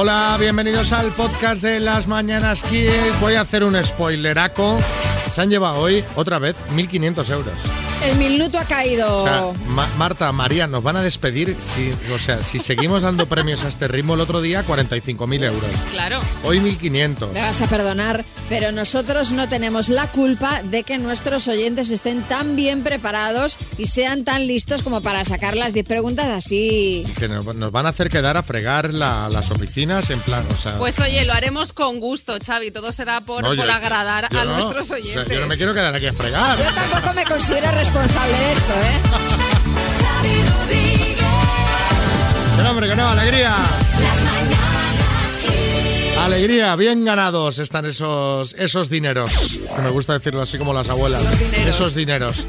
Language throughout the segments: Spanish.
Hola, bienvenidos al podcast de las Mañanas Kiss. Voy a hacer un spoileraco. Se han llevado hoy, otra vez, 1.500 euros. El minuto ha caído. O sea, Ma- Marta, María, nos van a despedir si, o sea, si seguimos dando premios a este ritmo el otro día, 45.000 euros. Claro. Hoy 1.500. Me vas a perdonar, pero nosotros no tenemos la culpa de que nuestros oyentes estén tan bien preparados y sean tan listos como para sacar las 10 preguntas así. Que nos, nos van a hacer quedar a fregar la- las oficinas en plan, o sea... Pues oye, lo haremos con gusto, Xavi. Todo será por, no, por yo- agradar yo a no. nuestros O sea, oyentes. yo no me quiero quedar aquí a fregar. Yo tampoco me considero responsable de esto, ¿eh? Hombre, que no, alegría. Alegría, bien ganados están esos, esos dineros. Que me gusta decirlo así como las abuelas. dineros. Esos dineros.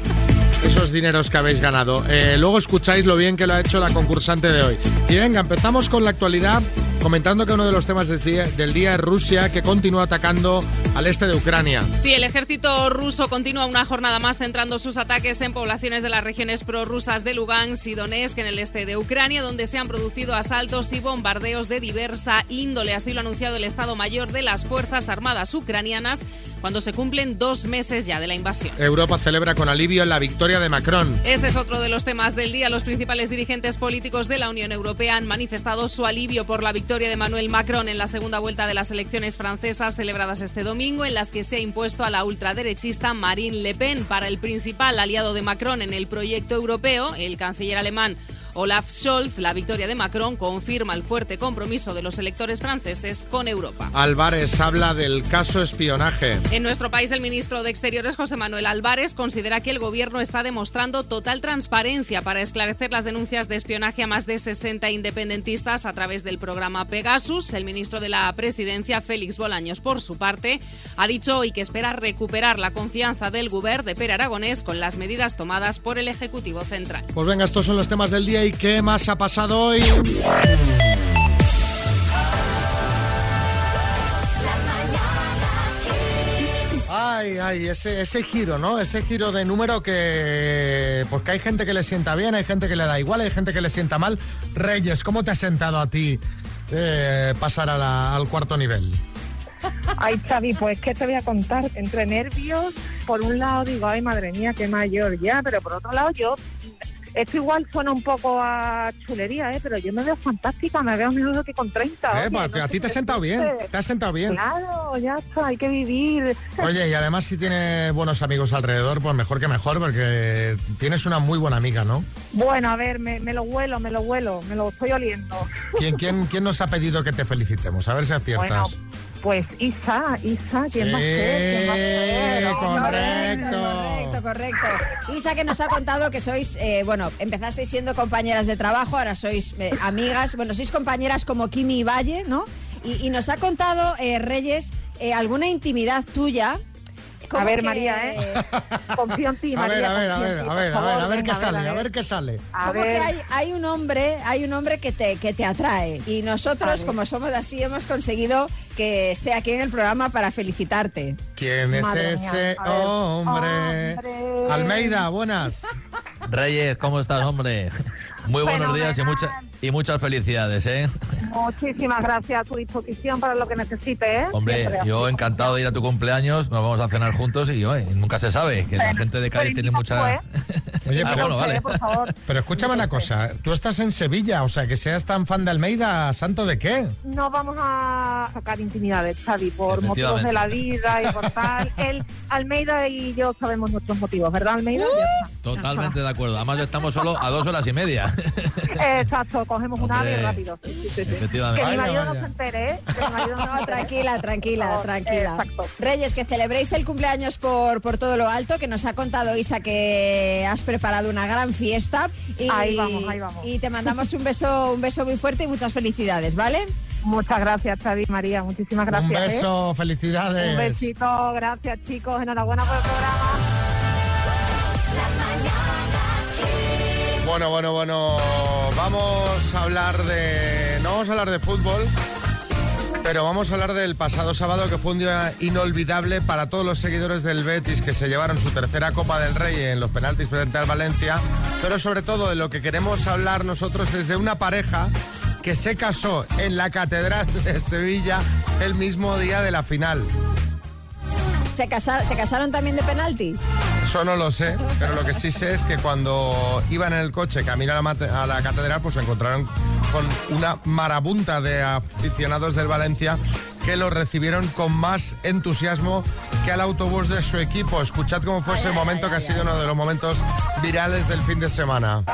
Esos dineros que habéis ganado. Eh, luego escucháis lo bien que lo ha hecho la concursante de hoy. Y venga, empezamos con la actualidad comentando que uno de los temas del día, del día es Rusia, que continúa atacando al este de Ucrania. Sí, el ejército ruso continúa una jornada más centrando sus ataques en poblaciones de las regiones prorrusas de Lugansk y Donetsk en el este de Ucrania, donde se han producido asaltos y bombardeos de diversa índole. Así lo ha anunciado el Estado Mayor de las Fuerzas Armadas ucranianas cuando se cumplen dos meses ya de la invasión. Europa celebra con alivio la victoria de Macron. Ese es otro de los temas del día. Los principales dirigentes políticos de la Unión Europea han manifestado su alivio por la victoria de Manuel Macron en la segunda vuelta de las elecciones francesas celebradas este domingo, en las que se ha impuesto a la ultraderechista Marine Le Pen para el principal aliado de Macron en el proyecto europeo, el canciller alemán. Olaf Scholz, la victoria de Macron confirma el fuerte compromiso de los electores franceses con Europa. Álvarez habla del caso espionaje. En nuestro país, el ministro de Exteriores, José Manuel Álvarez, considera que el gobierno está demostrando total transparencia para esclarecer las denuncias de espionaje a más de 60 independentistas a través del programa Pegasus. El ministro de la Presidencia, Félix Bolaños, por su parte, ha dicho hoy que espera recuperar la confianza del gobierno de Per Aragonés con las medidas tomadas por el Ejecutivo Central. Pues venga, estos son los temas del día y qué más ha pasado hoy. Ay, ay, ese, ese giro, ¿no? Ese giro de número que... Pues que hay gente que le sienta bien, hay gente que le da igual, hay gente que le sienta mal. Reyes, ¿cómo te ha sentado a ti eh, pasar al cuarto nivel? Ay, Xavi, pues ¿qué te voy a contar? Entre nervios, por un lado digo, ay, madre mía, qué mayor ya, pero por otro lado yo, esto igual suena un poco a chulería, ¿eh? pero yo me veo fantástica, me veo mejor que con 30. Eh, oye, pues, no a ti te ha qué sentado bien, te has sentado bien. Claro, ya está, hay que vivir. Oye, y además si tienes buenos amigos alrededor, pues mejor que mejor, porque tienes una muy buena amiga, ¿no? Bueno, a ver, me, me lo huelo, me lo huelo, me lo estoy oliendo. ¿Quién, quién, quién nos ha pedido que te felicitemos? A ver si aciertas. Bueno, pues Isa, Isa, ¿quién va a ser? ¿Quién va a ser? Hombre. Correcto, correcto. Isa que nos ha contado que sois, eh, bueno, empezasteis siendo compañeras de trabajo, ahora sois eh, amigas, bueno, sois compañeras como Kimi y Valle, ¿no? Y, y nos ha contado, eh, Reyes, eh, alguna intimidad tuya. A ver, que- María, ¿eh? Confío en ti, A ver, María. a ver, a confío en ver, a ver, a ver, a ver qué sale, a ver qué sale. A Como ver. que hay, hay un hombre, hay un hombre que te, que te atrae y nosotros, como somos así, hemos conseguido que esté aquí en el programa para felicitarte. ¿Quién es Madre ese a ver. hombre? Hombre. Almeida, buenas. Reyes, ¿cómo estás, hombre? Muy buenos días y, Fenomenal. Y muchas felicidades, ¿eh? Muchísimas gracias a tu disposición para lo que necesites, ¿eh? Hombre, Siempre yo encantado de ir a tu cumpleaños, nos vamos a cenar juntos y oye, nunca se sabe, que la gente de Cádiz tiene mucha... Oye, Ah, pero, bueno, vale. Por favor. pero escúchame una cosa, tú estás en Sevilla, o sea, que seas tan fan de Almeida, ¿santo de qué? No vamos a sacar intimidades, Xavi, por motivos de la vida y por tal. Él, Almeida y yo sabemos nuestros motivos, ¿verdad, Almeida? Totalmente de acuerdo. Además estamos solo a dos horas y media. Exacto, cogemos un ave Hombre, rápido. Sí, sí, sí, sí. efectivamente. Que mi Vaya, marido no se entere, ¿eh? Que mi marido no tranquila, tranquila, tranquila. exacto. Reyes, que celebréis el cumpleaños por, por todo lo alto, que nos ha contado Isa que has preparado una gran fiesta. Y, Ahí vamos, ahí vamos. Y te mandamos un beso, un beso muy fuerte y muchas felicidades, ¿vale? Muchas gracias, Xavi y María. Muchísimas gracias. Un ¿eh? beso, felicidades. Un besito, gracias chicos, enhorabuena por el programa. Bueno, bueno, bueno, vamos a hablar de... No vamos a hablar de fútbol, pero vamos a hablar del pasado sábado que fue un día inolvidable para todos los seguidores del Betis que se llevaron su tercera Copa del Rey en los penaltis frente al Valencia, pero sobre todo de lo que queremos hablar nosotros es de una pareja que se casó en la Catedral de Sevilla el mismo día de la final. ¿Se, casar- ¿Se casaron también de penalti? Eso no lo sé, pero lo que sí sé es que cuando iban en el coche camino a la, mate- a la catedral, pues se encontraron con una marabunta de aficionados del Valencia que lo recibieron con más entusiasmo que al autobús de su equipo. Escuchad cómo fue Ay, ese ay, momento ay, que ha sido uno de los momentos virales del fin de semana.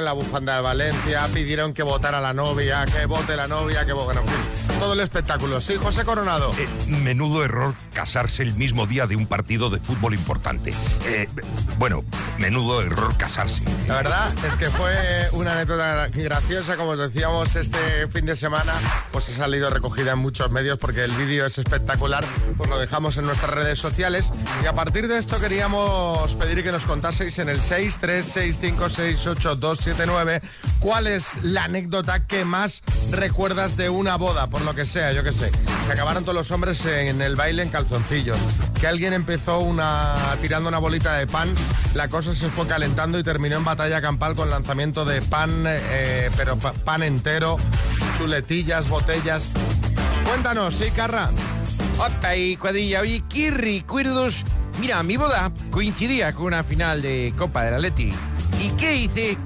La bufanda al Valencia, pidieron que votara la novia, que vote la novia, que vote... Todo el espectáculo. Sí, José Coronado. Eh, menudo error casarse el mismo día de un partido de fútbol importante. Eh, bueno, menudo error casarse. La verdad es que fue una anécdota graciosa, como os decíamos, este fin de semana pues ha salido recogida en muchos medios porque el vídeo es espectacular, pues lo dejamos en nuestras redes sociales y a partir de esto queríamos pedir que nos contaseis en el 636568279 cuál es la anécdota que más recuerdas de una boda, por lo que sea, yo que sé, que acabaron todos los hombres en el baile en calzoncillos, que alguien empezó una tirando una bolita de pan, la cosa se fue calentando y terminó en batalla campal con lanzamiento de pan, eh, pero pa- pan entero, chuletillas, botellas. Cuéntanos, sí, Carra. Opa y cuadrilla, oye, qué recuerdos. Mira, mi boda coincidía con una final de Copa del Atleti. ¿Y qué hice?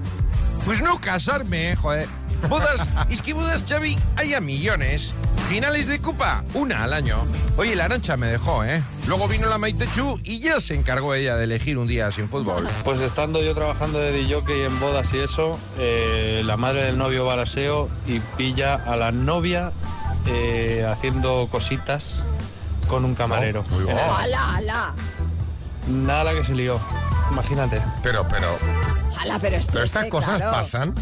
Pues no casarme, eh, joder. Bodas, es que bodas, Xavi, hay a millones. Finales de Copa, una al año. Oye, la Arancha me dejó, ¿eh? Luego vino la Maite Chu y ya se encargó ella de elegir un día sin fútbol. Pues estando yo trabajando de jockey en bodas y eso, eh, la madre del novio va al aseo y pilla a la novia eh, haciendo cositas con un camarero. Muy bien. ¡Hala, hala! Nada la que se lió, imagínate. Pero, pero, ¡Hala, pero esto pero es estas cosas claro, pasan.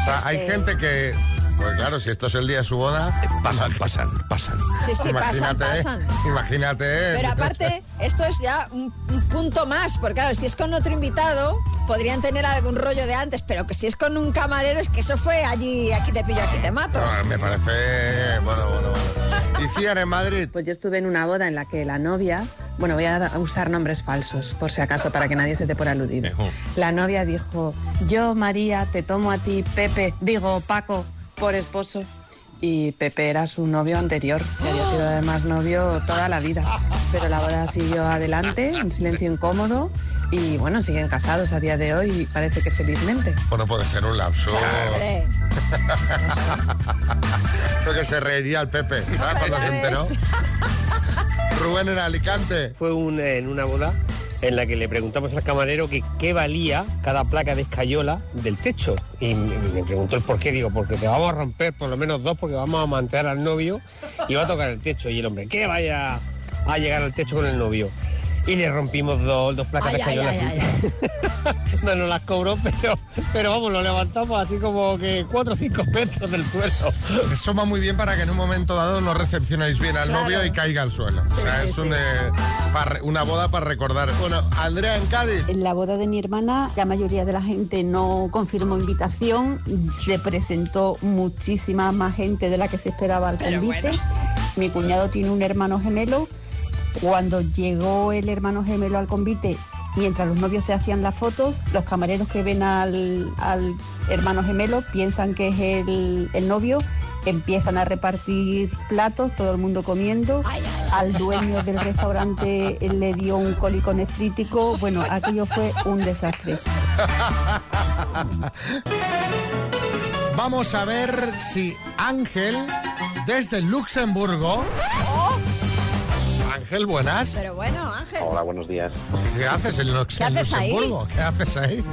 O sea, Es hay que- gente que, pues claro, si esto es el día de su boda, Pasan, pasan, pasan. Sí, sí, imagínate, pasan. imagínate. Pero aparte, esto es ya un, un punto más, porque claro, si es con otro invitado, podrían tener algún rollo de antes, pero que si es con un camarero, es que eso fue allí, aquí te pillo, aquí te mato. Me parece, bueno, bueno, bueno. Cian en Madrid. Pues yo estuve en una boda en la que la novia, bueno, voy a usar nombres falsos, por si acaso, para que nadie se dé por aludido. La novia dijo, yo María, te tomo a ti, Pepe, digo Paco, por esposo. Y Pepe era su novio anterior, que había sido además novio toda la vida. Pero la boda siguió adelante, en silencio incómodo, y bueno, siguen casados a día de hoy y parece que felizmente. Bueno, puede ser un lapso. Creo que se reiría el Pepe, ¿sabes? Cuando se enteró. Rubén en Alicante. Fue un- en una boda en la que le preguntamos al camarero que qué valía cada placa de escayola del techo. Y me, me preguntó el por qué. Digo, porque te vamos a romper por lo menos dos porque vamos a mantener al novio y va a tocar el techo. Y el hombre, que vaya a llegar al techo con el novio. Y le rompimos dos, dos placas Ay, de ay, ay, no nos las cobró, pero, pero vamos, lo levantamos así como que cuatro o cinco metros del suelo. Eso va muy bien para que en un momento dado no recepcionéis bien al Claro. novio y caiga al suelo. o sea, sí, es sí. un, eh, una boda para recordar. Bueno, Andrea en Cádiz. En la boda de mi hermana, la mayoría de la gente no confirmó invitación. Se presentó muchísima más gente de la que se esperaba al convite. bueno. Mi cuñado tiene un hermano gemelo. Cuando llegó el hermano gemelo al convite, mientras los novios se hacían las fotos, los camareros que ven al, al hermano gemelo piensan que es el, el novio. Empiezan a repartir platos, todo el mundo comiendo. Al dueño del restaurante le dio un cólico nefrítico. Bueno, aquello fue un desastre. Vamos a ver si Ángel, desde Luxemburgo. Ángel, buenas. Pero bueno, Ángel. Hola, buenos días. ¿Qué haces en, Lux- ¿Qué en haces ahí? Luxemburgo? ¿Qué haces ahí?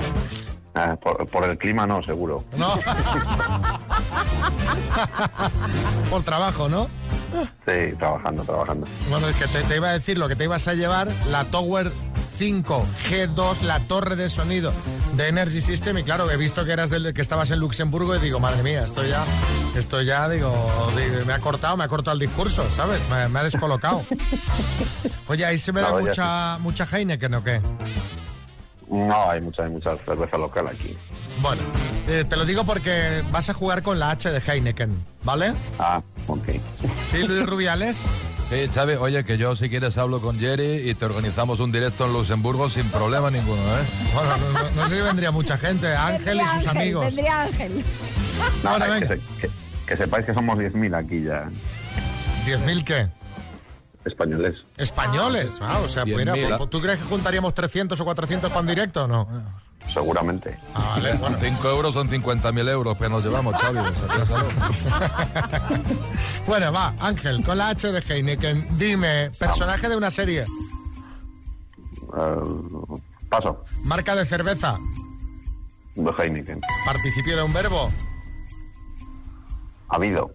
Ah, por, por el clima no, seguro. No. Por trabajo, ¿no? Sí, trabajando, trabajando. Bueno, es que te, te iba a decir lo que te ibas a llevar, la Tower 5 G2, la torre de sonido de Energy System. Y claro, he visto que eras del que estabas en Luxemburgo y digo, madre mía, esto ya, esto ya, digo, digo, me ha cortado, me ha cortado el discurso, ¿sabes? Me, me ha descolocado. Oye, ahí se me da No, mucha, mucha Heineken, ¿o qué? No, hay mucha, hay mucha cerveza local aquí. Bueno, eh, te lo digo porque vas a jugar con la H de Heineken, ¿vale? Ah, ok. Sí, Luis Rubiales. Sí, Xavi, oye, que yo si quieres hablo con Jerry y te organizamos un directo en Luxemburgo sin problema ninguno, ¿eh? Bueno, no, no- no sé si vendría mucha gente, Ángel y sus Ángel, amigos. Vendría Ángel. No, que, venga. se- que- que sepáis que somos 10.000 aquí ya, ¿10.000 qué? españoles. Españoles. Ah, o sea, pues, mira, 10.000, pues, ¿ah? pues, ¿tú crees que juntaríamos 300 o 400 para un directo o no? Seguramente. Ah, vale, bueno. 5 euros son 50.000 euros que nos llevamos, Xavi. Bueno, va, Ángel, con la H de Heineken, dime, personaje de una serie, Eh, paso. marca de cerveza, De Heineken. participio de un verbo, Habido.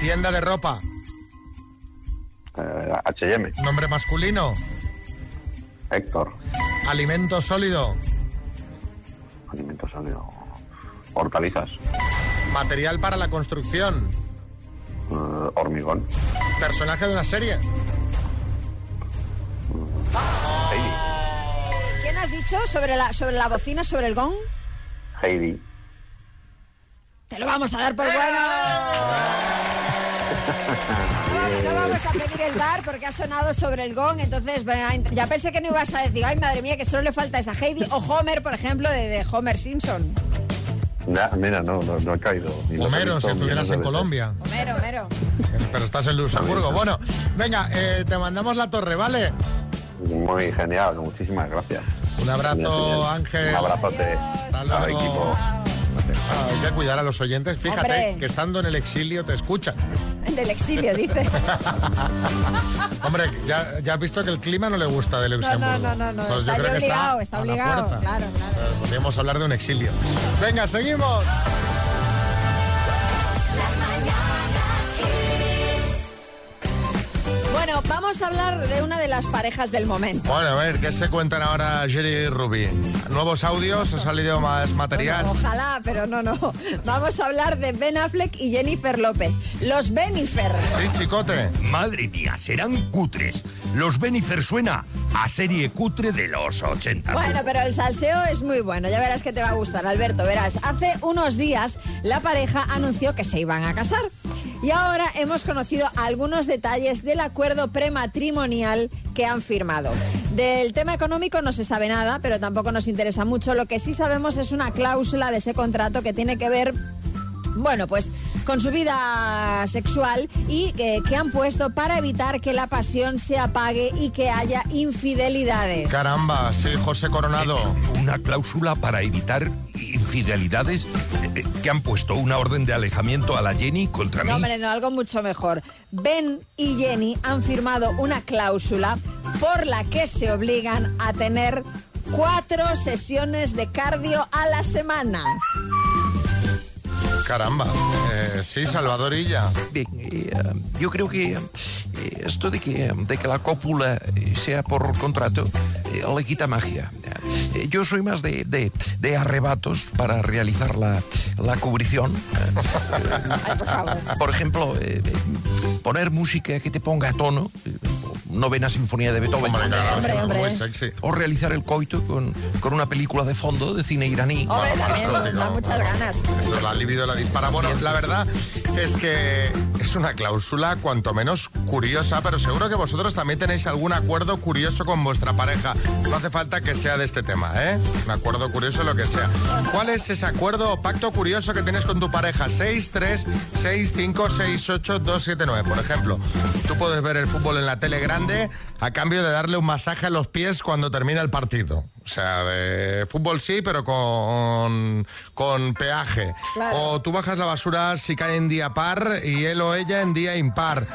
tienda de ropa, H&M. nombre masculino, Héctor. alimento sólido, Alimentos sólidos. Hortalizas. material para la construcción, Eh, hormigón. personaje de una serie, Heidi. ¿Quién has dicho sobre la, sobre la bocina, sobre el gong? Heidi. Te lo vamos a dar por bueno. Vamos a pedir el bar porque ha sonado sobre el gong, entonces ya pensé que no ibas a decir, ay madre mía, que solo le falta esa Heidi o Homer, por ejemplo, de, de Homer Simpson. Ya, mira, no, no, no he caído. Ni Homero, si estuvieras en. Colombia, Homero, Homero. pero estás en Luxemburgo. Bueno, venga, eh, te mandamos la torre, ¿vale? Muy genial, muchísimas gracias. Un abrazo, Genial, genial. Ángel. Un abrazote Hasta al. Ah, hay que cuidar a los oyentes. Fíjate Hombre. que estando en el exilio te escuchan. En el exilio, dice. Hombre, ya, ya has visto que el clima no le gusta de Luxemburgo. no, no, no, no. Yo está creo ahí que obligado, está la obligado. fuerza. Claro, claro. Podríamos hablar de un exilio. Venga, seguimos. Bueno, vamos a hablar de una de las parejas del momento. Bueno, a ver, ¿qué se cuentan ahora Jerry y Ruby? ¿Nuevos audios? ¿Ha salido más material? Bueno, ojalá, pero no, no. Vamos a hablar de Ben Affleck y Jennifer López. Los Benifer. Sí, chicote. Madre mía, serán cutres. Los Benifer suena a serie cutre de los 80. Bueno, pero el salseo es muy bueno. Ya verás que te va a gustar, Alberto. Verás, hace unos días la pareja anunció que se iban a casar. Y ahora hemos conocido algunos detalles del acuerdo prematrimonial que han firmado. Del tema económico no se sabe nada, pero tampoco nos interesa mucho. Lo que sí sabemos es una cláusula de ese contrato que tiene que ver bueno, pues con su vida sexual y eh, que han puesto para evitar que la pasión se apague y que haya infidelidades. Caramba, sí, José Coronado. Una cláusula para evitar infidelidades eh, eh, que han puesto una orden de alejamiento a la Jenny contra mí. No, hombre, no, algo mucho mejor. Ben y Jenny han firmado una cláusula por la que se obligan a tener cuatro sesiones de cardio a la semana. Caramba. Eh, sí, Salvador Illa. Bien, eh, yo creo que eh, esto de que, de que la cópula eh, sea por contrato eh, le quita magia. Eh, yo soy más de, de- de arrebatos para realizar la, la cubrición. Ay, por favor. Por ejemplo, poner música que te ponga a tono, eh, novena sinfonía de Beethoven. Hombre, hombre, hombre. muy sexy. O realizar el coito con, con una película de fondo de cine iraní. Hombre, Bueno, también eso nos digo, da muchas ganas. Eso, la libido la dispara. Bueno, la verdad es que es una cláusula cuanto menos curiosa, pero seguro que vosotros también tenéis algún acuerdo curioso con vuestra pareja. No hace falta que sea de este tema, ¿eh? Un acuerdo curioso, lo que sea. ¿Cuál es ese acuerdo o pacto curioso que tienes con tu pareja? 6, 3, 6, 5, 6, 8, 2, 7, 9. Por ejemplo, tú puedes ver el fútbol en la tele grande a cambio de darle un masaje a los pies cuando termina el partido. O sea, de fútbol sí, pero con, con peaje. Claro. O tú bajas la basura si cae en día par y él o ella en día impar.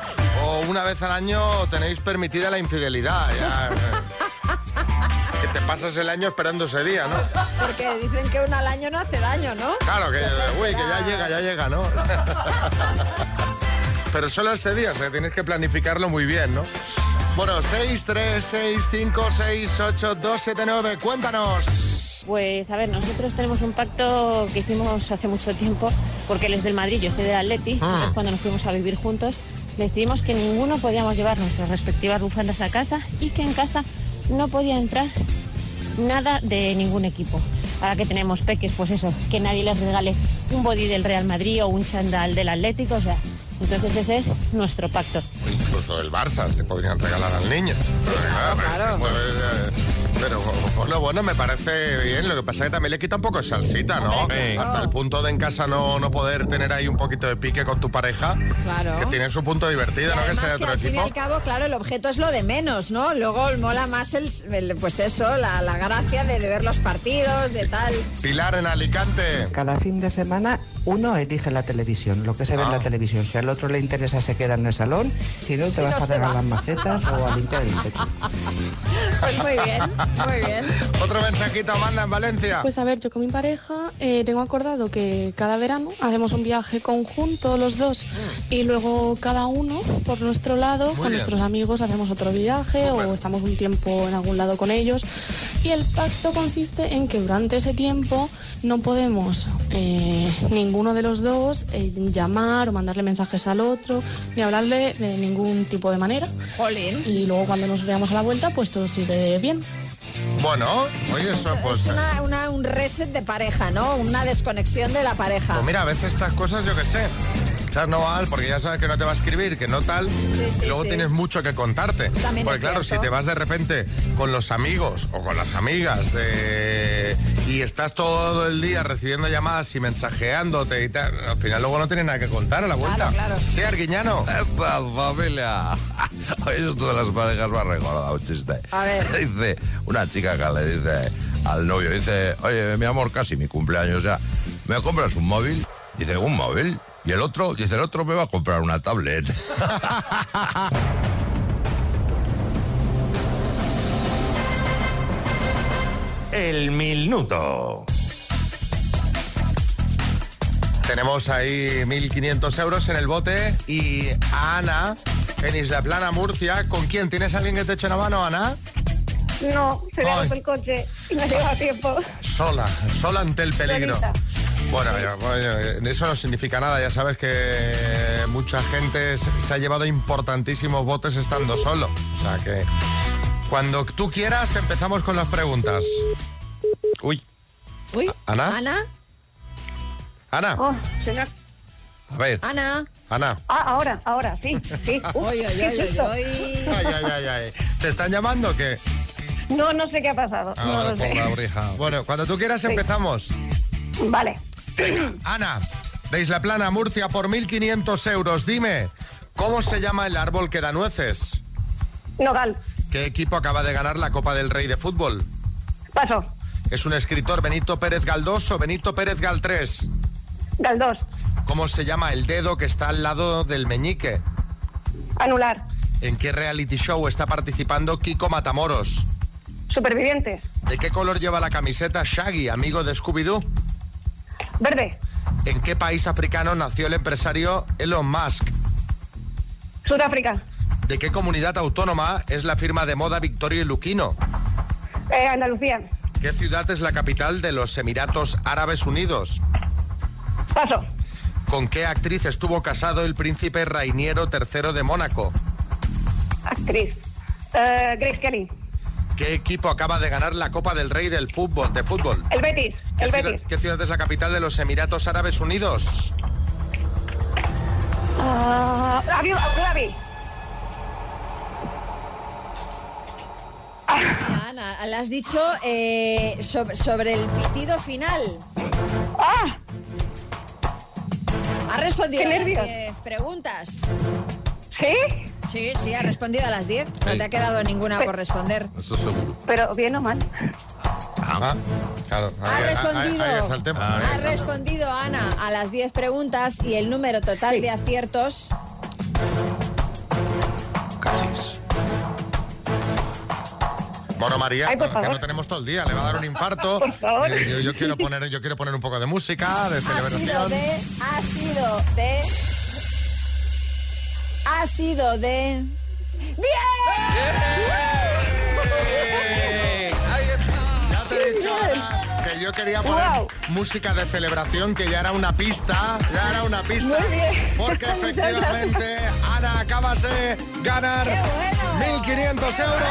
O una vez al año tenéis permitida la infidelidad. ya, eh. que te pasas el año esperando ese día, ¿no? Porque dicen que un al año no hace daño, ¿no? Claro, que, uy, que ya llega, ya llega, ¿no? Pero solo ese día, o sea, tienes que planificarlo muy bien, ¿no? Bueno, 6, 3, 6, 5, 6, 8, 2, 7, 9, cuéntanos. Pues a ver, nosotros tenemos un pacto que hicimos hace mucho tiempo, porque él es del Madrid, yo soy del Atleti, entonces cuando nos fuimos a vivir juntos, decidimos que ninguno podíamos llevar nuestras respectivas bufandas a casa y que en casa no podía entrar nada de ningún equipo. Ahora que tenemos peques, pues eso, que nadie les regale un body del Real Madrid o un chandal del Atlético, o sea, entonces ese es nuestro pacto. Incluso el Barça le podrían regalar al niño. Es, eh, pero, bueno, bueno, me parece bien. Lo que pasa es que también le quita un poco de salsita, ¿no? Claro. Hasta el punto de en casa no, no poder tener ahí un poquito de pique con tu pareja. Claro. Que tiene su punto divertido, Y ¿no? Que sea de que otro al fin y equipo. al cabo, claro, el objeto es lo de menos, ¿no? Luego mola más el, el- pues eso, la, la gracia de, de ver los partidos, de tal. Pilar en Alicante. Cada fin de semana uno elige la televisión, lo que se ve Ah. en la televisión. Si al otro le interesa se queda en el salón, si no te Si vas no a se va. regalar macetas o a limpiar el techo. Pues muy bien, muy bien. Otro mensajito, manda en Valencia. Pues a ver, yo con mi pareja eh, tengo acordado que cada verano hacemos un viaje conjunto los dos y luego cada uno por nuestro lado Muy con bien. nuestros amigos hacemos otro viaje o estamos un tiempo en algún lado con ellos y el pacto consiste en que durante ese tiempo no podemos eh, ninguno de los dos eh, llamar o mandarle mensajes al otro ni hablarle de ningún tipo de manera. Y luego cuando nos veamos a la vuelta pues todo sigue bien. Bueno, oye, eso pues... Es una, una- un reset de pareja, ¿no? Una desconexión de la pareja. Pues mira, a veces estas cosas, yo qué sé. No porque ya sabes que no te va a escribir, que no tal. sí, y luego sí. tienes mucho que contarte. También porque claro, cierto. si te vas de repente con los amigos o con las amigas de... y estás todo el día recibiendo llamadas y mensajeándote y tal, al final luego no tienes nada que contar a la vuelta. claro. Sí, Arguiñano. ¡Epa, familia! Oye, esto de las parejas me ha recordado un chiste. A ver. Dice una chica que le dice al novio, dice, oye, mi amor, casi mi cumpleaños ya, ¿me compras un móvil? Dice, ¿un móvil? Y el otro, dice, el otro me va a comprar una tablet. El minuto. Tenemos ahí 1.500 euros en el bote y a Ana en Isla Plana, Murcia. ¿Con quién? ¿Tienes alguien que te eche la mano, Ana? No, se le ha el coche y me ha llegado a tiempo. Sola, sola ante el peligro. Solita. Bueno, ya, bueno, eso no significa nada. Ya sabes que mucha gente se ha llevado importantísimos botes estando solo. O sea que cuando tú quieras empezamos con las preguntas. Uy. Uy, ¿Ana? Ana, Ana, Oh, a ver. Ana. Ana. Ah, ahora, ahora, sí, sí. Uf, Oy, oy, qué oy. Ay, ay, ay, ay. ¿Te están llamando o qué? No, no sé qué ha pasado. Ah, no lo sé. Bueno, cuando tú quieras empezamos. Vale. Ana, de Isla Plana, Murcia, por 1.500 euros. Dime, ¿cómo se llama el árbol que da nueces? Nogal. ¿Qué equipo acaba de ganar la Copa del Rey de Fútbol? Paso. ¿Es un escritor Benito Pérez Galdós o Benito Pérez Galtrés? Galdós. ¿Cómo se llama el dedo que está al lado del meñique? Anular. ¿En qué reality show está participando Kiko Matamoros? Supervivientes. ¿De qué color lleva la camiseta Shaggy, amigo de Scooby-Doo? Verde. ¿En qué país africano nació el empresario Elon Musk? Sudáfrica. ¿De qué comunidad autónoma es la firma de moda Victorio y Luquino? Eh, Andalucía. ¿Qué ciudad es la capital de los Emiratos Árabes Unidos? Paso. ¿Con qué actriz estuvo casado el príncipe Rainiero III de Mónaco? Actriz. Eh, Grace Kelly. ¿Qué equipo acaba de ganar la Copa del Rey del fútbol, de fútbol? El Betis. ¿Qué El ciudad, Betis. qué ciudad es la capital de los Emiratos Árabes Unidos? Ah, Abu Dhabi. Mira, Ana, le has dicho eh, sobre, sobre el pitido final. ¡Ah! ¿Ha respondido ¡Qué a las! 10 preguntas? ¿Sí? Sí, sí, ha respondido a las 10. No te ha quedado ninguna por responder. Eso seguro. Pero bien o mal. Ah, claro. Ha ahí- ahí- respondido. ahí está el tema. Ha respondido Ana a las 10 preguntas y el número total de aciertos. Bueno, María, Ay, que no tenemos todo el día, le va a dar un infarto. Por favor. Eh, yo, yo quiero poner, yo quiero poner un poco de música, de Ha sido celebración. de. Ha sido de. Ha sido de. Ya te he dicho Ana, que yo quería poner música de celebración, que ya era una pista, ya era una pista. Muy bien. Porque efectivamente, Ana, acabas de ganar 1.500 euros.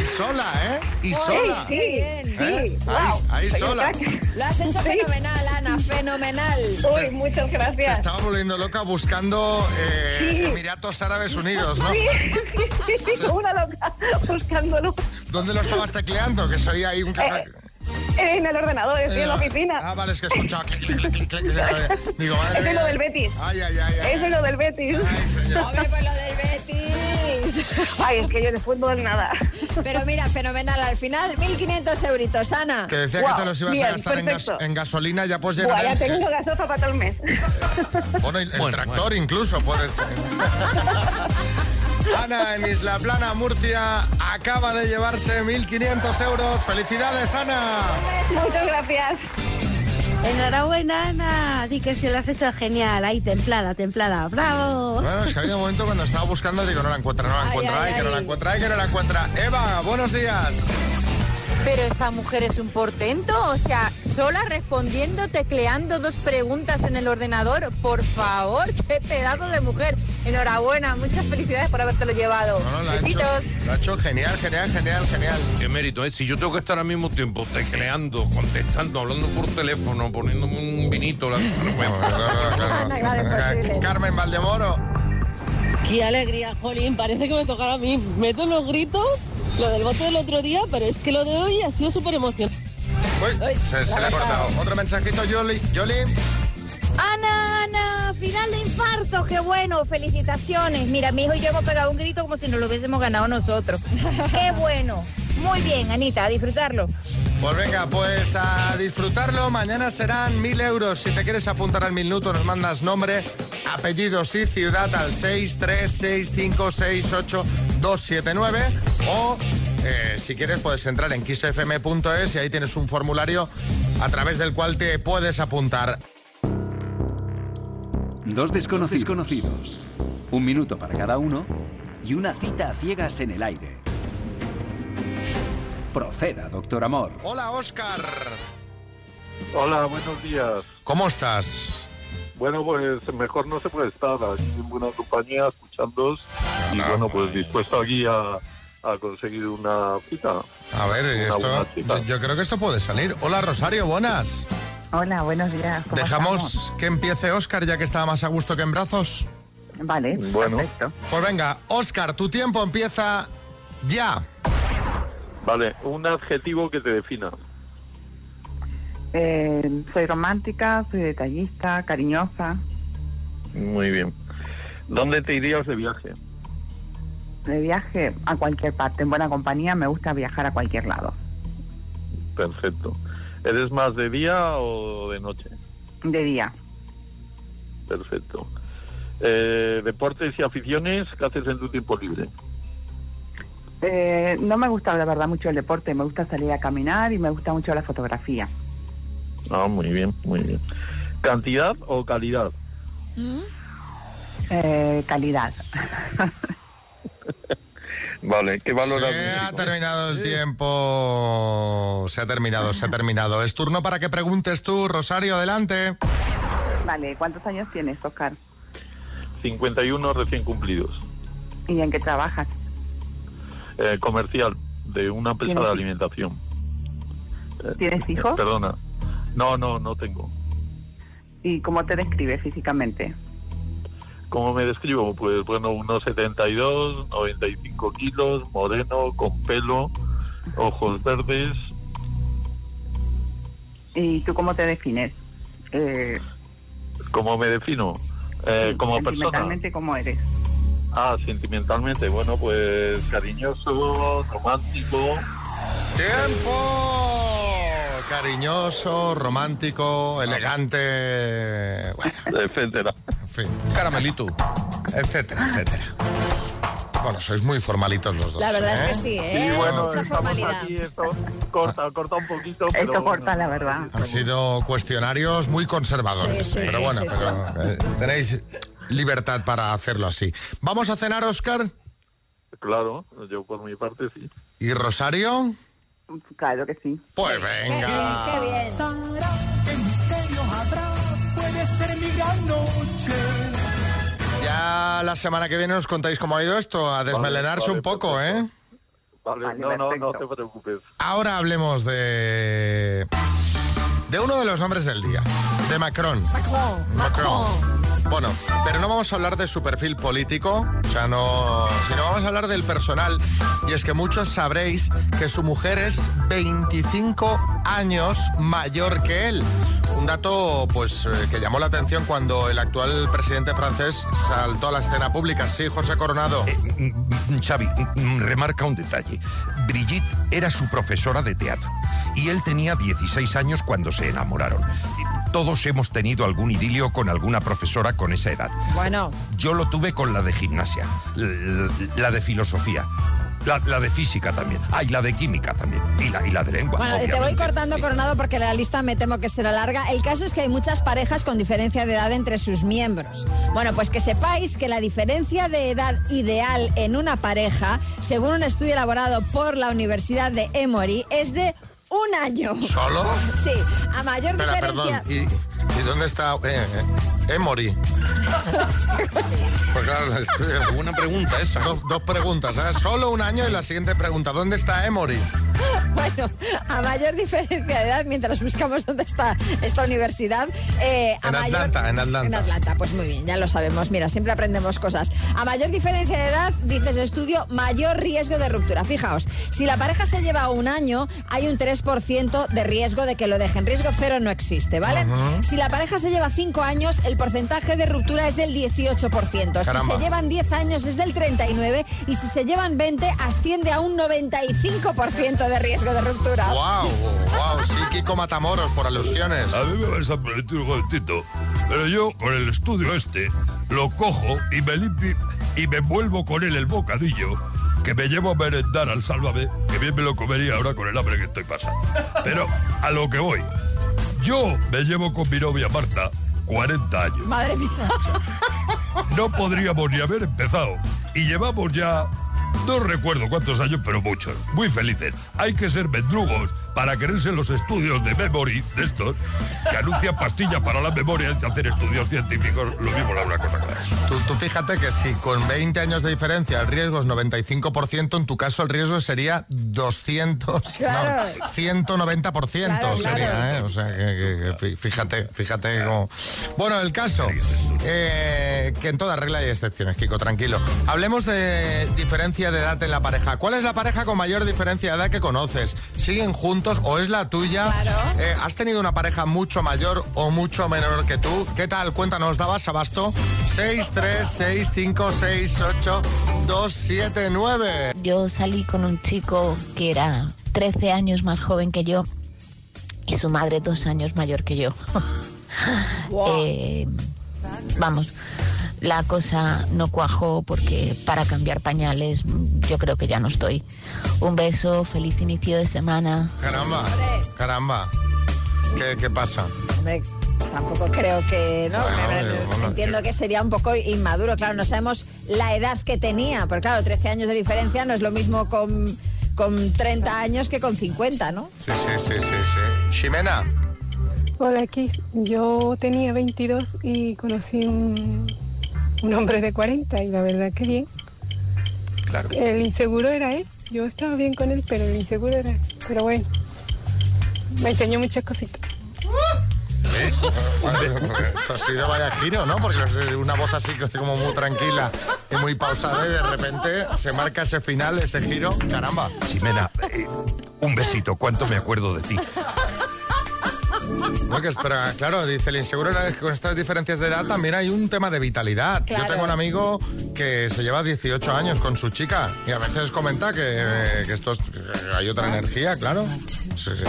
Y sola, ¿eh? Y Uy, sola. sí, ¿Eh? sí, Ahí, wow, ahí sola. Lo has hecho Sí. fenomenal, Ana, fenomenal. Uy, muchas Te gracias. estaba volviendo loca buscando eh, Sí. Emiratos Árabes Unidos, ¿no? Sí, sí, sí, como una loca, buscándolo ¿Dónde lo estabas tecleando? Que soy ahí un... Eh, en el ordenador, estoy en la oficina. Ah, vale, es que he escuchado clic, clic, clic, clic, clic. Digo, madre Eso es mía. lo del Betis. Ay, ay, ay. ay. Eso es lo del Betis. Hombre, pues lo del Betis. Ay, es que yo de fútbol nada. Pero mira, fenomenal. Al final, 1.500 euritos, Ana. Que decía que Guau, te los ibas a gastar en, gas- en gasolina, ya puedes Buah, llenar ya tengo gasofa para todo el mes. bueno, el, el tractor incluso puedes. Ana en Isla Plana, Murcia, acaba de llevarse 1.500 euros. ¡Felicidades, Ana! Muchas gracias. Enhorabuena, Ana. Di que se lo has hecho genial. Ahí, templada, templada. ¡Bravo! Bueno, es que ha habido un momento cuando estaba buscando, digo, no la encuentra, no la encuentra, ay, que no la encuentra, ay, que no la encuentra. Eva, buenos días. Pero esta mujer es un portento, o sea, sola respondiendo, tecleando dos preguntas en el ordenador. Por favor, qué pedazo de mujer. Enhorabuena, muchas felicidades por habértelo llevado. No, no, la ha Besitos. hecho- Lo ha hecho genial, genial, genial, genial. Qué mérito, ¿eh? Si yo tengo que estar al mismo tiempo tecleando, contestando, hablando por teléfono, poniéndome un vinito, la Carmen Valdemoro. Qué alegría, Jolín. Parece que me tocara a mí. Meto los gritos, lo del voto del otro día, pero es que lo de hoy ha sido súper emocionante. Uy, se, se le ha cortado. Otro mensajito, Yoli. Yoli. Ana, Ana, final de infarto, qué bueno, felicitaciones. Mira, mi hijo y yo hemos pegado un grito como si nos lo hubiésemos ganado nosotros. Qué bueno. Muy bien, Anita, a disfrutarlo. Pues venga, pues a disfrutarlo. Mañana serán mil euros. Si te quieres apuntar al minuto, nos mandas nombre, apellidos y ciudad al 636568279 o eh, si quieres puedes entrar en kissfm.es y ahí tienes un formulario a través del cual te puedes apuntar. Dos desconocidos conocidos. Un minuto para cada uno y una cita a ciegas en el aire. Proceda, doctor Amor. Hola, Oscar. Hola, buenos días. ¿Cómo estás? Bueno, pues mejor no se puede estar aquí en buena compañía escuchándos y bueno, pues dispuesto aquí a, a conseguir una cita. A ver, Una esto, yo creo que esto puede salir. Hola, Rosario, buenas. Hola, buenos días. ¿cómo Dejamos estamos? que empiece Oscar ya que estaba más a gusto que en brazos. Vale, Bueno. perfecto. Pues venga, Oscar, tu tiempo empieza ya. Vale, un adjetivo que te defina. Eh, soy romántica, soy detallista, cariñosa. Muy bien. ¿Dónde te irías de viaje? De viaje a cualquier parte, en buena compañía, me gusta viajar a cualquier lado. Perfecto. ¿Eres más de día o de noche? De día. Perfecto. Eh, deportes y aficiones, ¿qué haces en tu tiempo libre? Eh, no me gusta, la verdad, mucho el deporte. Me gusta salir a caminar y me gusta mucho la fotografía. Ah, muy bien, muy bien. ¿Cantidad o calidad? Eh, calidad. Vale, ¿qué valoras? Se ha terminado el tiempo. Se ha terminado, se ha terminado. Es turno para que preguntes tú, Rosario, adelante. Vale, ¿cuántos años tienes, Oscar? 51 recién cumplidos. ¿Y en qué trabajas? Eh, comercial de una empresa ¿Tienes- de alimentación. Eh, ¿Tienes hijos? Perdona. No, no, no tengo. ¿Y cómo te describes físicamente? ¿Cómo me describo? Pues bueno, unos 72, 95 kilos, moreno, con pelo, ojos verdes. ¿Y tú cómo te defines? Eh, ¿Cómo me defino? Eh, como persona. ¿cómo eres? Ah, sentimentalmente. Bueno, pues cariñoso, romántico. ¡Tiempo! Cariñoso, romántico, elegante. Bueno, etcétera. En fin. Caramelito. Etcétera, etcétera. Bueno, sois muy formalitos los dos. La verdad es ¿eh? que sí, ¿eh? Sí, bueno, Mucha estamos formalidad. aquí, esto corta, corta un poquito. pero Esto corta, bueno. la verdad. Han sido cuestionarios muy conservadores. Sí, sí, pero sí, bueno, sí, pero, eh, tenéis libertad para hacerlo así. ¿Vamos a cenar, Oscar? Claro, yo por mi parte sí. ¿Y Rosario? Claro que sí. Pues venga. Qué bien. Sabrá qué misterio habrá, puede ser mi gran noche. Ya la semana que viene os contáis cómo ha ido esto, a desmelenarse vale, un poco, ¿eh? Vale, Vale, no, no, no perfecto. te preocupes. Ahora hablemos de. De uno de los nombres del día, de Macron. Macron, Macron. Bueno, pero no vamos a hablar de su perfil político, o sea, no, sino vamos a hablar del personal. Y es que muchos sabréis que su mujer es 25 años mayor que él. Un dato, pues, eh, que llamó la atención cuando el actual presidente francés saltó a la escena pública. Sí, José Coronado. Mm, Xavi, mm, remarca un detalle. Brigitte era su profesora de teatro y él tenía 16 años cuando se enamoraron. Todos hemos tenido algún idilio con alguna profesora con esa edad. Bueno, Yo lo tuve con la de gimnasia, la de filosofía, la, la de física también, ah, y la de química también, y la, y la de lengua. Bueno, te voy cortando, Coronado, porque la lista me temo que será larga. El caso es que hay muchas parejas con diferencia de edad entre sus miembros. Bueno, pues que sepáis que la diferencia de edad ideal en una pareja, según un estudio elaborado por la Universidad de Emory, es de un año. ¿Solo? Sí, a mayor Espera, diferencia... perdón. ¿Y, y dónde está eh, eh, Emory? Pues claro, es una pregunta esa. Dos, dos preguntas, ¿eh? Solo un año y la siguiente pregunta, ¿dónde está Emory? Bueno, a mayor diferencia de edad, mientras buscamos dónde está esta universidad. eh, a En mayor- Atlanta, en Atlanta. En Atlanta, pues muy bien, ya lo sabemos. Mira, siempre aprendemos cosas. A mayor diferencia de edad, dice ese estudio, mayor riesgo de ruptura. Fijaos, si la pareja se lleva un año, hay un 3% de riesgo de que lo dejen. Riesgo cero no existe, ¿vale? Ujú. Si la pareja se lleva 5 años, el porcentaje de ruptura es del 18%. Si Caramba. se llevan 10 años es del 39% y si se llevan 20 asciende a un 95% de riesgo de ruptura. ¡Wow! ¡Wow! Sí, Kiko Matamoros, por alusiones. A mí me vais a permitir un momentito, pero yo con el estudio este lo cojo y me limpio y me vuelvo con él el bocadillo que me llevo a merendar al Sálvame, que bien me lo comería ahora con el hambre que estoy pasando. Pero a lo que voy, yo me llevo con mi novia Marta 40 años. Madre mía. No podríamos ni haber empezado. Y llevamos ya, no recuerdo cuántos años, pero muchos. Muy felices. Hay que ser mendrugos para quererse en los estudios de memory de estos, que anuncian pastillas para la memoria y hacer estudios científicos. Lo mismo la una cosa que la otra. Tú, tú fíjate que si con 20 años de diferencia el riesgo es 95%, en tu caso el riesgo sería 200, Claro. no, 190% Claro, sería, claro. ¿eh? O sea, que, que- que fí- fíjate, fíjate cómo... Bueno, el caso, eh, que en toda regla hay excepciones, Kiko, tranquilo. Hablemos de diferencia de edad en la pareja. ¿Cuál es la pareja con mayor diferencia de edad que conoces? ¿Siguen juntos o es la tuya? Eh, ¿Has tenido una pareja mucho mayor o mucho menor que tú? ¿Qué tal? Cuéntanos, dabas abasto. 6, 3, 6, 5, 6, 8, 2, 7, 9. Yo salí con un chico que era 13 años más joven que yo y su madre dos años mayor que yo. Eh, vamos, la cosa no cuajó porque para cambiar pañales yo creo que ya no estoy. Un beso, feliz inicio de semana. Caramba, caramba. ¿Qué, qué pasa? Hombre, tampoco creo que, ¿no? Bueno, Me- me- bueno, Entiendo que sería un poco inmaduro, claro, no sabemos la edad que tenía, pero claro, 13 años de diferencia no es lo mismo con, con 30 años que con 50, ¿no? Sí, sí, sí, sí, sí. Ximena. Hola, X. Yo tenía 22 y conocí un, un hombre de 40 y la verdad que bien. Claro. El inseguro era él. Yo estaba bien con él, pero el inseguro era. Pero bueno, me enseñó muchas cositas. Esto ha sido vaya giro, ¿no? Porque es una voz así que es como muy tranquila y muy pausada y de repente se marca ese final, ese giro. Caramba. Ximena, eh, un besito, cuánto me acuerdo de ti. No, que espera, claro, dice el inseguro que con estas diferencias de edad también hay un tema de vitalidad. Claro. Yo tengo un amigo que se lleva 18 años con su chica y a veces comenta que, que esto es- que hay otra energía, claro. Sí, sí,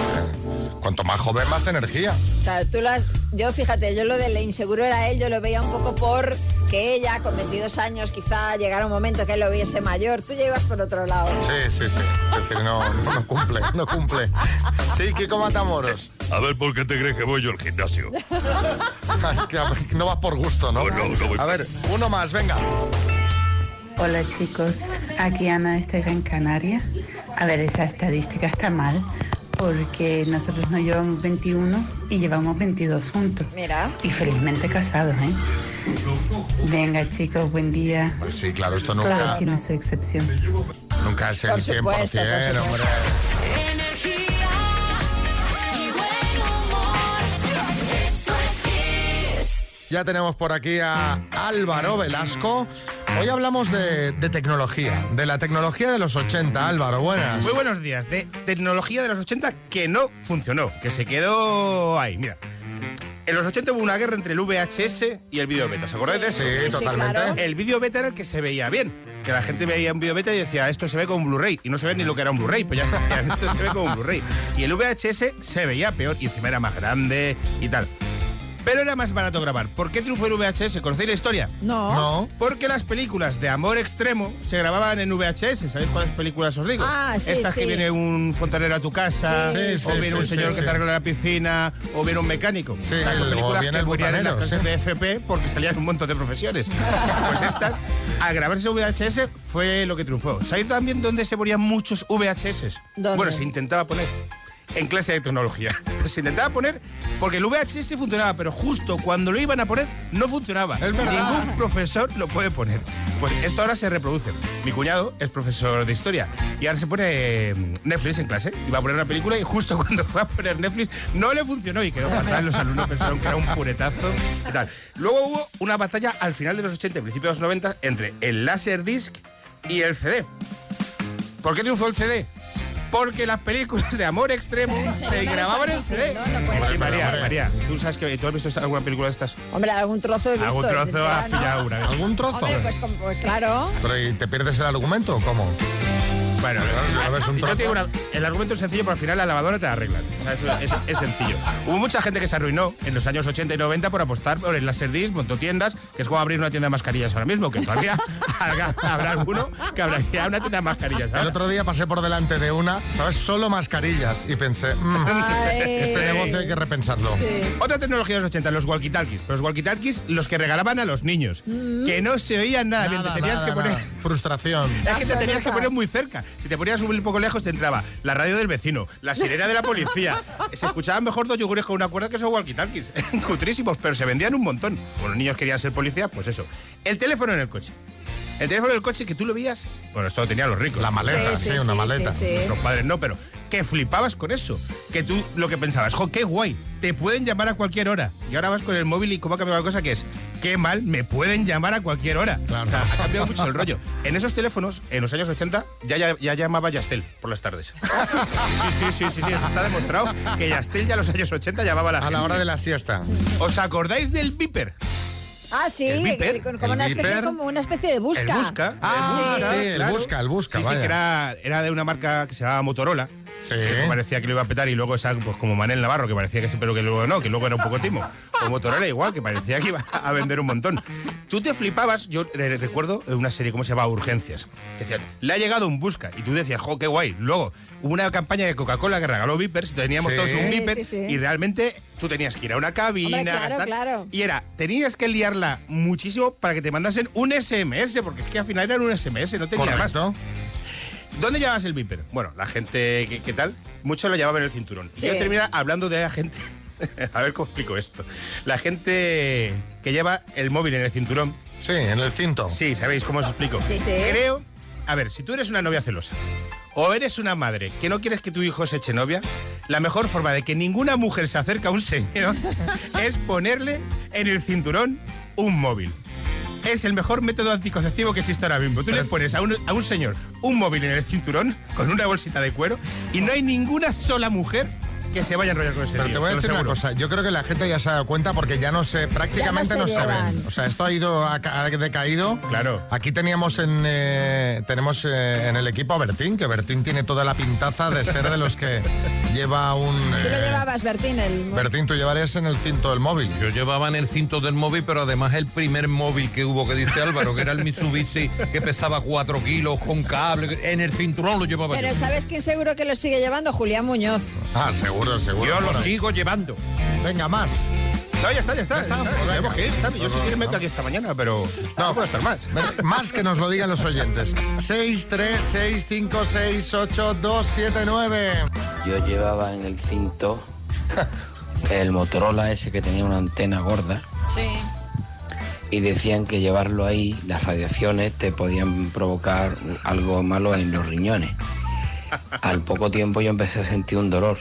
Cuanto más joven, más energía. O sea, tú lo has- yo fíjate, yo lo del inseguro era él, yo lo veía un poco por que ella con 22 años quizá llegara un momento que él lo viese mayor, tú ya ibas por otro lado. Sí, sí, sí. Es decir, no, no, no cumple, no cumple. Sí, Kiko Matamoros. A ver por qué te crees que voy yo al gimnasio. No vas por gusto, ¿no? A ver, uno más, venga. Hola chicos, aquí Ana desde Gran Canaria. A ver, esa estadística está mal, porque nosotros nos llevamos 21 y llevamos 22 juntos. Mira. Y felizmente casados, ¿eh? Venga, chicos, buen día. Pues sí, claro, esto Claro nunca, que no soy excepción. nunca es el Por 100%, supuesto, por supuesto. hombre. Ya tenemos por aquí a Álvaro Velasco. Hoy hablamos de, de tecnología, de la tecnología de los 80. Álvaro, buenas. Muy buenos días. De tecnología de los 80 que no funcionó, que se quedó ahí. Mira. En los 80 hubo una guerra entre el VHS y el vídeo beta. ¿Os acordáis de eso? Sí, Sí, sí, totalmente. claro. El vídeo beta era el que se veía bien. Que la gente veía un vídeo beta y decía, esto se ve como un Blu-ray. Y no se ve ni lo que era un Blu-ray. Pues ya decían, esto se ve como un Blu-ray. Y el VHS se veía peor y encima era más grande y tal. Pero era más barato grabar. ¿Por qué triunfó el VHS? ¿Conocéis la historia? No. No. Porque las películas de amor extremo se grababan en VHS. ¿Sabéis cuáles películas os digo? Ah, sí, Estas que viene un fontanero a tu casa, Sí, o viene un señor que te arregla la piscina, o viene un mecánico. Sí, son películas que en las de FP porque salían un montón de profesiones. pues estas, al grabarse VHS, fue lo que triunfó. ¿Sabéis también dónde se ponían muchos VHS? ¿Dónde? Bueno, se intentaba poner en clase de tecnología. Se intentaba poner porque el VHS funcionaba, pero justo cuando lo iban a poner no funcionaba. Es. Ningún profesor lo puede poner. Pues esto ahora se reproduce. Mi cuñado es profesor de historia y ahora se pone eh, Netflix en clase. Iba a poner una película y justo cuando fue a poner Netflix no le funcionó y quedó fatal. Los alumnos pensaron que era un puretazo y tal. Luego hubo una batalla al final de los 80 y principios de los 90 entre el Laserdisc y el CD. ¿Por qué triunfó el CD? Porque las películas de amor extremo ¿En serio se grababan en CD. diciendo? No puede Sí, ser. María. María, ¿tú sabes que tú has visto alguna película de estas? Hombre, algún trozo he visto. Algún trozo has ¿no? pillado una vez. ¿Algún trozo? Hombre, pues, pues claro. ¿Pero y te pierdes el argumento o cómo? Bueno, yo te trozo. digo una- el argumento es sencillo, pero al final la lavadora te la arreglan. O sea, es, es sencillo. Hubo mucha gente que se arruinó en los años 80 y 90 por apostar por el Laserdisc, montotiendas, que es como abrir una tienda de mascarillas ahora mismo, que todavía habrá, habrá alguno que abriría una tienda de mascarillas. El otro día pasé por delante de una, ¿sabes? Solo mascarillas. Y pensé, mm, este negocio hay que repensarlo. Otra tecnología de los 80, los walkie-talkies. Pero los walkie-talkies, los que regalaban a los niños. Que no se oían nada, bien. Te Nada, tenías nada, que poner. nada. Frustración. Es que te tenías que poner muy cerca. Si te ponías un poco lejos, te entraba la radio del vecino, la sirena de la policía. Se escuchaban mejor dos yogures con una cuerda que esos walkie-talkies. Eran cutrísimos, pero se vendían un montón. Como los niños querían ser policías, pues eso. El teléfono en el coche. El teléfono en el coche que tú lo veías. Bueno, esto lo tenían los ricos. La maleta, Sí, sí, sí, una sí, maleta. sí, sí. Nuestros padres no, pero que flipabas con eso. Que tú lo que pensabas, jo, qué guay, te pueden llamar a cualquier hora. Y ahora vas con el móvil y cómo ha cambiado la cosa que es, qué mal, me pueden llamar a cualquier hora. Claro. O sea, ha cambiado mucho el rollo. En esos teléfonos, en los años 80, ya, ya, ya llamaba Yastel por las tardes. Sí, sí, sí, sí, sí, eso está demostrado que Yastel ya en los años 80 llamaba a la A gente. la hora de la siesta. ¿Os acordáis del Viper? Ah, sí, El Viper, como, el una especie, como una especie de busca. El Busca. Ah, el sí, el Busca, el Busca, Sí, sí, que era, era de una marca que se llamaba Motorola. Sí. Que parecía que lo iba a petar y luego esa, pues como Manel Navarro, que parecía que sí, pero que luego no, que luego era un poco timo. O Motorola igual, que parecía que iba a vender un montón. Tú te flipabas, yo re- recuerdo una serie, ¿cómo se llamaba? Urgencias. Decían, le ha llegado un busca. Y tú decías, jo, qué guay. Luego, hubo una campaña de Coca-Cola que regaló Vipers, teníamos Sí. todos un Viper, sí, sí. y realmente tú tenías que ir a una cabina. Hombre, claro, gastar- claro. Y era, tenías que liarla muchísimo para que te mandasen un SMS, porque es que al final era un SMS, no tenía más. ¿Dónde llevabas el Viper? Bueno, la gente, ¿qué, qué tal? Muchos lo llevaban en el cinturón. Sí. Yo terminar hablando de la gente. A ver cómo explico esto. La gente que lleva el móvil en el cinturón. Sí, en el cinto. Sí, ¿sabéis cómo os explico? Sí, sí. Creo. A ver, si tú eres una novia celosa o eres una madre que no quieres que tu hijo se eche novia, la mejor forma de que ninguna mujer se acerque a un señor es ponerle en el cinturón un móvil. Es el mejor método anticonceptivo que existe ahora mismo. Tú le pones a un, a un señor un móvil en el cinturón con una bolsita de cuero y no hay ninguna sola mujer que se vaya a enrollar con ese Pero te voy a decir una cosa, yo creo que la gente ya se ha dado cuenta porque ya no se, prácticamente Ya no no se llevan. ven. O sea, esto ha ido, ha, ha decaído. Claro. Aquí teníamos en, eh, tenemos eh, en el equipo a Bertín, que Bertín tiene toda la pintaza de ser de los que lleva un... Tú lo eh, llevabas, Bertín, el... Bertín, tú llevarías en el cinto del móvil. Yo llevaba en el cinto del móvil, pero además el primer móvil que hubo, que dice Álvaro, que era el Mitsubishi, que pesaba 4 kilos con cable. En el cinturón lo llevaba Pero yo. ¿sabes quién seguro que lo sigue llevando? Julián Muñoz. Ah, seguro, seguro. Yo lo sigo llevando. Venga, más. No, ya está, ya está. Ya está. Pues Tenemos venga. que ir, Xavi. Yo No, si no, quieres me no. quedo aquí esta mañana, pero no puedo estar más. Más que nos lo digan los oyentes. 6, 3, 6, 5, 6, 8, 2, 7, 9. Yo llevaba en el cinto el Motorola ese que tenía una antena gorda Sí. y decían que llevarlo ahí, las radiaciones te podían provocar algo malo en los riñones. Al poco tiempo yo empecé a sentir un dolor,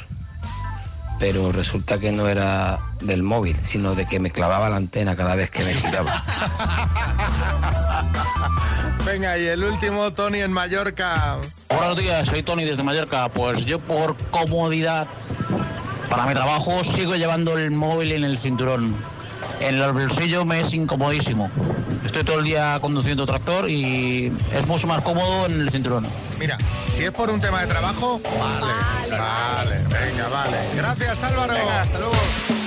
pero resulta que no era del móvil, sino de que me clavaba la antena cada vez que me giraba. Venga, y el último, Tony en Mallorca. Buenos días, soy Tony desde Mallorca. Pues yo por comodidad para mi trabajo sigo llevando el móvil en el cinturón. En el bolsillo me es incomodísimo. Estoy todo el día conduciendo tractor y es mucho más cómodo en el cinturón. Mira, si es por un tema de trabajo, vale, vale, venga, vale. Gracias, Álvaro. Venga, hasta luego.